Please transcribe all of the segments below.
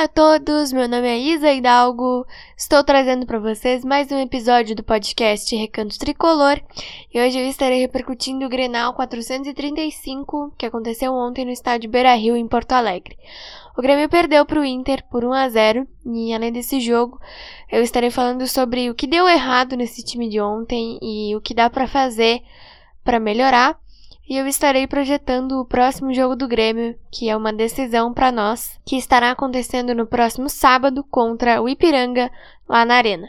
Olá a todos, meu nome é Isa Hidalgo, estou trazendo para vocês mais um episódio do podcast Recanto Tricolor. E hoje eu estarei repercutindo o Grenal 435 que aconteceu ontem no estádio Beira Rio em Porto Alegre. O Grêmio perdeu para o Inter por 1 a 0 e além desse jogo eu estarei falando sobre o que deu errado nesse time de ontem e o que dá para fazer para melhorar e eu estarei projetando o próximo jogo do Grêmio, que é uma decisão para nós, que estará acontecendo no próximo sábado contra o Ipiranga, lá na Arena.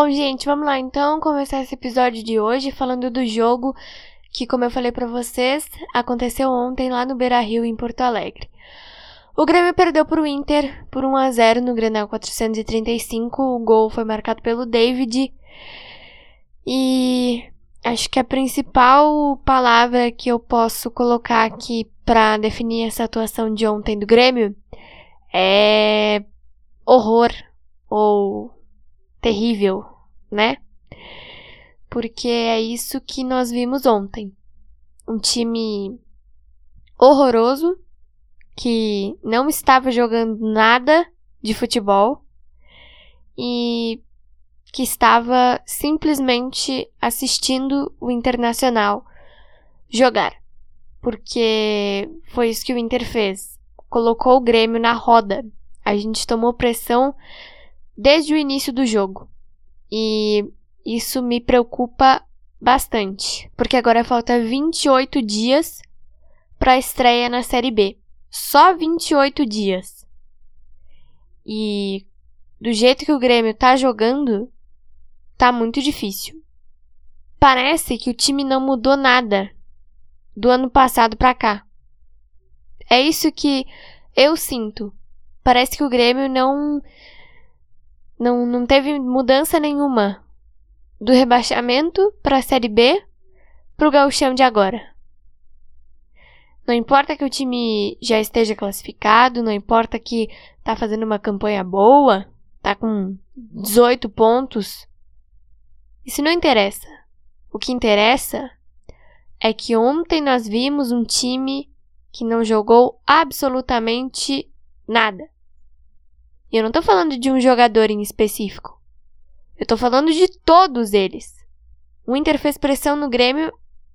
Bom, gente, vamos lá então começar esse episódio de hoje falando do jogo que, como eu falei para vocês, aconteceu ontem lá no Beira-Rio em Porto Alegre. O Grêmio perdeu para o Inter por 1 a 0 no Grenal 435. O gol foi marcado pelo David. E acho que a principal palavra que eu posso colocar aqui para definir essa atuação de ontem do Grêmio é horror ou terrível, né? Porque é isso que nós vimos ontem. Um time horroroso que não estava jogando nada de futebol e que estava simplesmente assistindo o Internacional jogar. Porque foi isso que o Inter fez. Colocou o Grêmio na roda. A gente tomou pressão desde o início do jogo. E isso me preocupa bastante, porque agora falta 28 dias para a estreia na Série B. Só 28 dias. E do jeito que o Grêmio tá jogando, tá muito difícil. Parece que o time não mudou nada do ano passado para cá. É isso que eu sinto. Parece que o Grêmio não não, não teve mudança nenhuma do rebaixamento para a Série B para o gauchão de agora. Não importa que o time já esteja classificado, não importa que tá fazendo uma campanha boa, tá com 18 pontos. Isso não interessa. O que interessa é que ontem nós vimos um time que não jogou absolutamente nada. E eu não tô falando de um jogador em específico. Eu tô falando de todos eles. O Inter fez pressão no Grêmio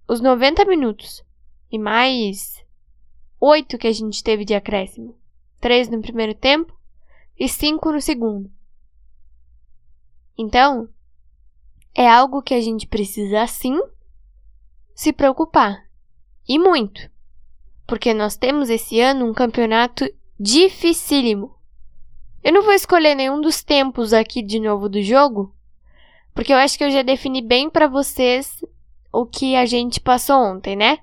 os 90 minutos. E mais 8 que a gente teve de acréscimo. 3 no primeiro tempo e 5 no segundo. Então, é algo que a gente precisa sim se preocupar. E muito. Porque nós temos esse ano um campeonato dificílimo. Eu não vou escolher nenhum dos tempos aqui de novo do jogo, porque eu acho que eu já defini bem para vocês o que a gente passou ontem, né?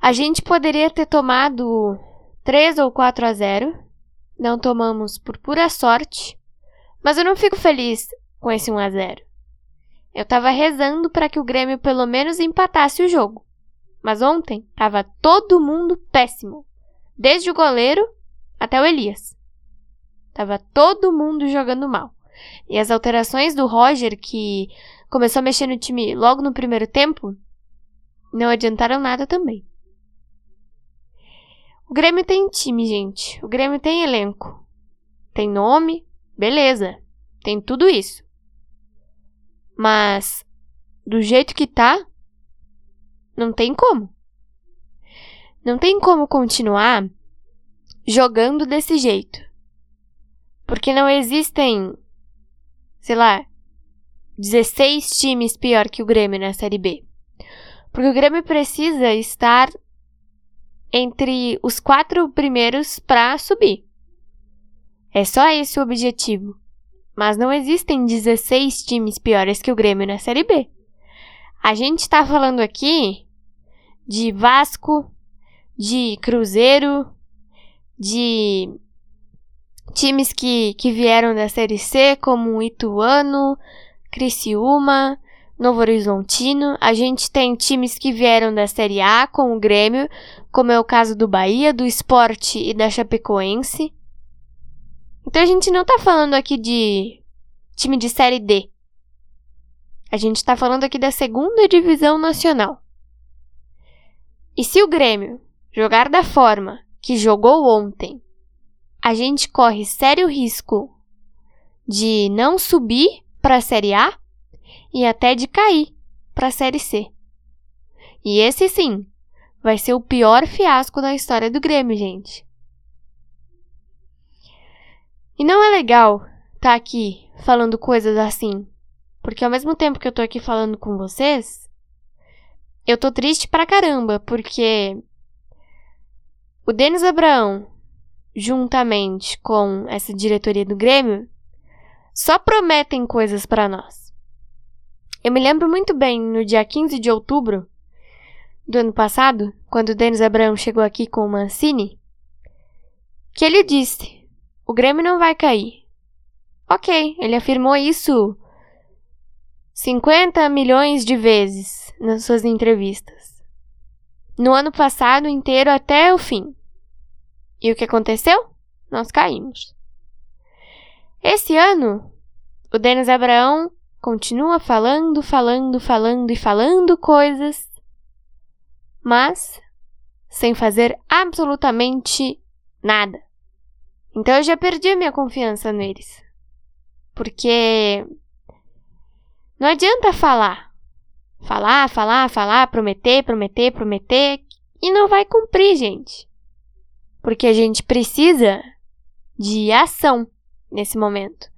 A gente poderia ter tomado 3 ou 4 a 0. Não tomamos por pura sorte, mas eu não fico feliz com esse 1 a 0. Eu tava rezando para que o Grêmio pelo menos empatasse o jogo, Mas ontem tava todo mundo péssimo. Desde o goleiro até o Elias. Tava todo mundo jogando mal. E as alterações do Roger, que começou a mexer no time logo no primeiro tempo, não adiantaram nada também. O Grêmio tem time, gente. O Grêmio tem elenco. Tem nome, beleza. Tem tudo isso. Mas do jeito que tá, não tem como. Não tem como continuar jogando desse jeito. Porque não existem, sei lá, 16 times pior que o Grêmio na Série B. Porque o Grêmio precisa estar entre os quatro primeiros para subir. É só esse o objetivo. Mas não existem 16 times piores que o Grêmio na Série B. A gente está falando aqui de Vasco, de Cruzeiro, de times que, que vieram da Série C, como Ituano, Criciúma, Novo Horizontino. A gente tem times que vieram da Série A com o Grêmio, como é o caso do Bahia, do Esporte e da Chapecoense. Então a gente não está falando aqui de time de Série D. A gente está falando aqui da segunda divisão nacional. E se o Grêmio jogar da forma que jogou ontem, a gente corre sério risco de não subir para a Série A e até de cair para a Série C. E esse sim vai ser o pior fiasco da história do Grêmio, gente. E não é legal estar tá aqui falando coisas assim, porque ao mesmo tempo que eu tô aqui falando com vocês, eu tô triste pra caramba, porque o Denis Abraão, juntamente com essa diretoria do Grêmio, só prometem coisas para nós. Eu me lembro muito bem, no dia 15 de outubro do ano passado, quando o Denis Abraão chegou aqui com o Mancini, que ele disse: o Grêmio não vai cair. Ok, ele afirmou isso 50 milhões de vezes nas suas entrevistas. No ano passado inteiro até o fim. E o que aconteceu? Nós caímos. Esse ano, o Denis Abraão continua falando, falando, falando e falando coisas, mas sem fazer absolutamente nada. Então eu já perdi a minha confiança neles. Porque não adianta falar. Falar, falar, falar, prometer, prometer, prometer e não vai cumprir, gente. Porque a gente precisa de ação nesse momento.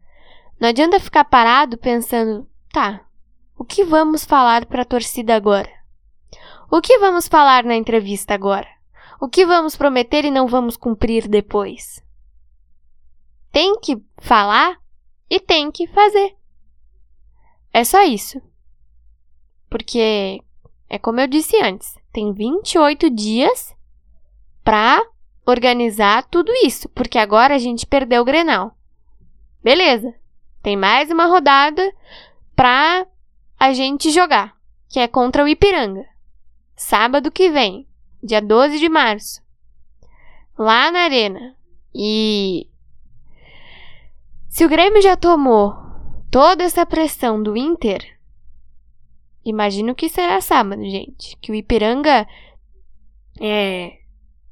Não adianta ficar parado pensando, tá, o que vamos falar para a torcida agora? O que vamos falar na entrevista agora? O que vamos prometer e não vamos cumprir depois? Tem que falar e tem que fazer. É só isso. Porque é como eu disse antes, tem 28 dias para organizar tudo isso, porque agora a gente perdeu o Grenal. Beleza. Tem mais uma rodada pra a gente jogar, que é contra o Ipiranga. Sábado que vem, dia 12 de março. Lá na Arena. E se o Grêmio já tomou toda essa pressão do Inter, imagino que será sábado, gente. Que o Ipiranga é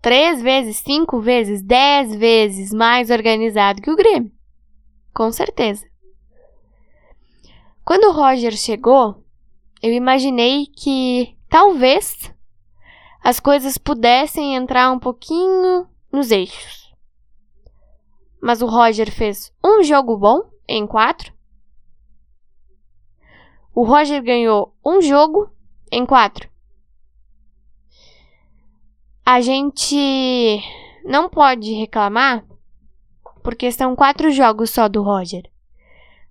três vezes, cinco vezes, dez vezes mais organizado que o Grêmio. Com certeza. Quando o Roger chegou, eu imaginei que talvez as coisas pudessem entrar um pouquinho nos eixos. Mas o Roger fez um jogo bom em quatro o Roger ganhou um jogo em quatro. A gente não pode reclamar porque são quatro jogos só do Roger.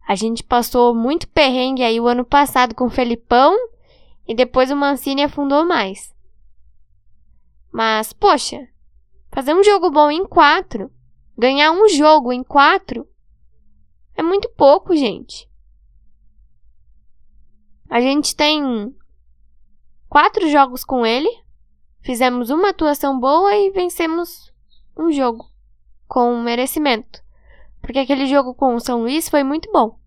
A gente passou muito perrengue aí o ano passado com o Felipão e depois o Mancini afundou mais. Mas, poxa, fazer um jogo bom em quatro, ganhar um jogo em quatro, é muito pouco, gente. A gente tem quatro jogos com ele fizemos uma atuação boa e vencemos um jogo com merecimento. Porque aquele jogo com o São Luís foi muito bom.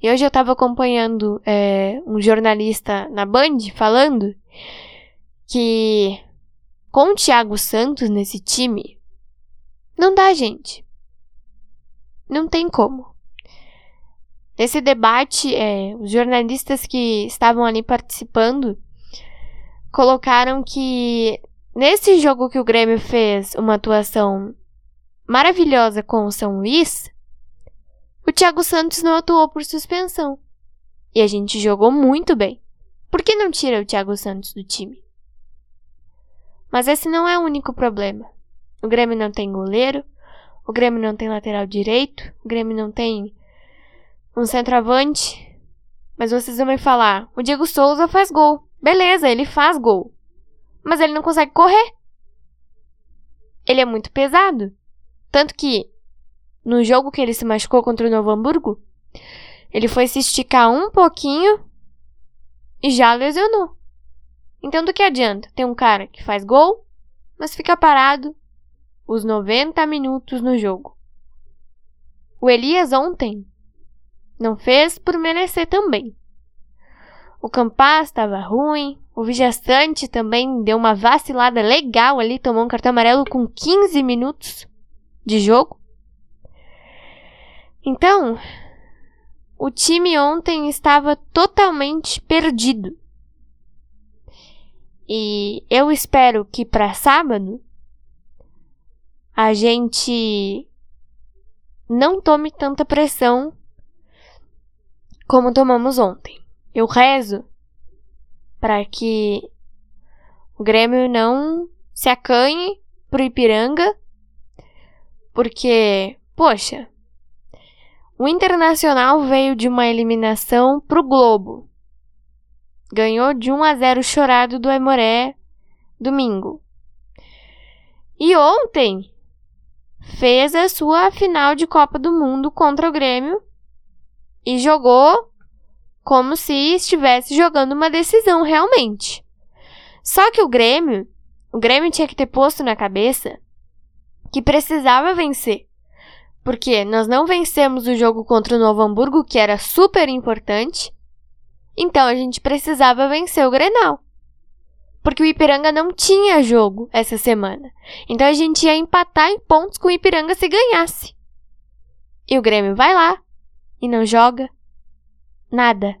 E hoje eu estava acompanhando é, um jornalista na Band falando que com o Thiago Santos nesse time, não dá, gente. Não tem como. Nesse debate, é, os jornalistas que estavam ali participando colocaram que nesse jogo que o Grêmio fez uma atuação maravilhosa com o São Luís, o Thiago Santos não atuou por suspensão. E a gente jogou muito bem. Por que não tira o Thiago Santos do time? Mas esse não é o único problema. O Grêmio não tem goleiro, o Grêmio não tem lateral direito, o Grêmio não tem um centroavante. Mas vocês vão me falar, o Diego Souza faz gol. Beleza, ele faz gol. Mas ele não consegue correr. Ele é muito pesado. Tanto que no jogo que ele se machucou contra o Novo Hamburgo, ele foi se esticar um pouquinho e já lesionou. Então, do que adianta ter um cara que faz gol, mas fica parado os 90 minutos no jogo? O Elias ontem não fez por merecer também. O Campas estava ruim, o Vigastante também deu uma vacilada legal ali, tomou um cartão amarelo com 15 minutos de jogo. Então, o time ontem estava totalmente perdido. E eu espero que para sábado a gente não tome tanta pressão como tomamos ontem. Eu rezo para que o Grêmio não se acanhe pro Ipiranga, porque, poxa, o Internacional veio de uma eliminação pro Globo. Ganhou de 1 a 0 chorado do Aimoré domingo. E ontem fez a sua final de Copa do Mundo contra o Grêmio e jogou como se estivesse jogando uma decisão realmente. Só que o Grêmio, o Grêmio tinha que ter posto na cabeça que precisava vencer. Porque nós não vencemos o jogo contra o Novo Hamburgo, que era super importante. Então a gente precisava vencer o Grenal. Porque o Ipiranga não tinha jogo essa semana. Então a gente ia empatar em pontos com o Ipiranga se ganhasse. E o Grêmio vai lá e não joga nada.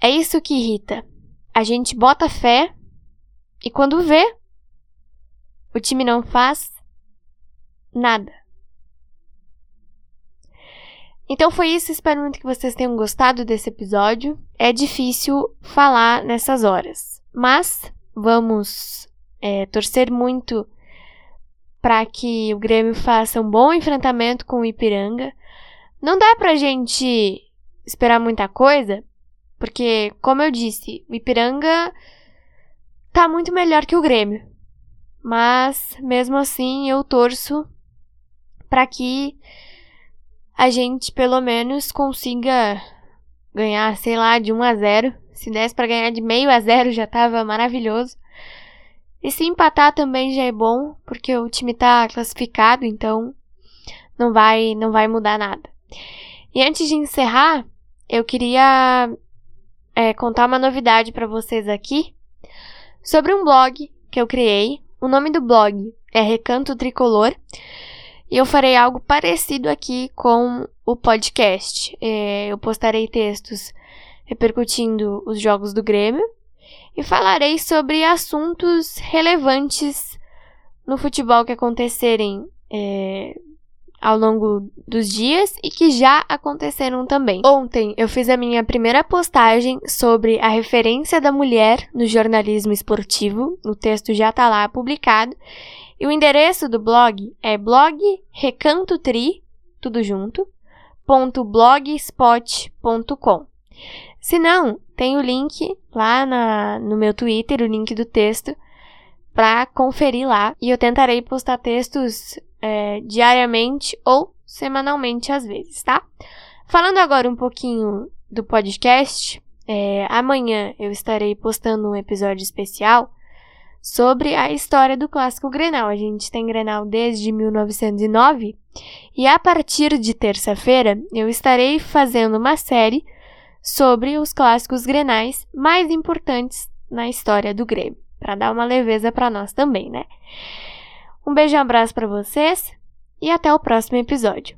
É isso que irrita. A gente bota fé e quando vê, o time não faz nada. Então foi isso, espero muito que vocês tenham gostado desse episódio. É difícil falar nessas horas, mas vamos é, torcer muito para que o Grêmio faça um bom enfrentamento com o Ipiranga. Não dá pra gente esperar muita coisa, porque, como eu disse, o Ipiranga tá muito melhor que o Grêmio. Mas, mesmo assim, eu torço para que a gente pelo menos consiga ganhar, sei lá, de 1 a 0. Se desse para ganhar de meio a zero já tava maravilhoso. E se empatar também já é bom, porque o time tá classificado, então não vai não vai mudar nada. E antes de encerrar, eu queria é, contar uma novidade para vocês aqui sobre um blog que eu criei. O nome do blog é Recanto Tricolor e eu farei algo parecido aqui com o podcast. É, eu postarei textos repercutindo os jogos do Grêmio e falarei sobre assuntos relevantes no futebol que acontecerem é, ao longo dos dias e que já aconteceram também. Ontem eu fiz a minha primeira postagem sobre a referência da mulher no jornalismo esportivo. O texto já está lá publicado e o endereço do blog é blog recantotri, tudo junto, ponto blogspot.com. Se não, tem o link lá na, no meu Twitter, o link do texto, para conferir lá. E eu tentarei postar textos é, diariamente ou semanalmente às vezes, tá? Falando agora um pouquinho do podcast, É, amanhã eu estarei postando um episódio especial sobre a história do clássico Grenal. A gente tem Grenal desde 1909 e a partir de terça-feira eu estarei fazendo uma série sobre os clássicos Grenais mais importantes na história do Grêmio, para dar uma leveza para nós também, né? Um beijo e um abraço para vocês e até o próximo episódio.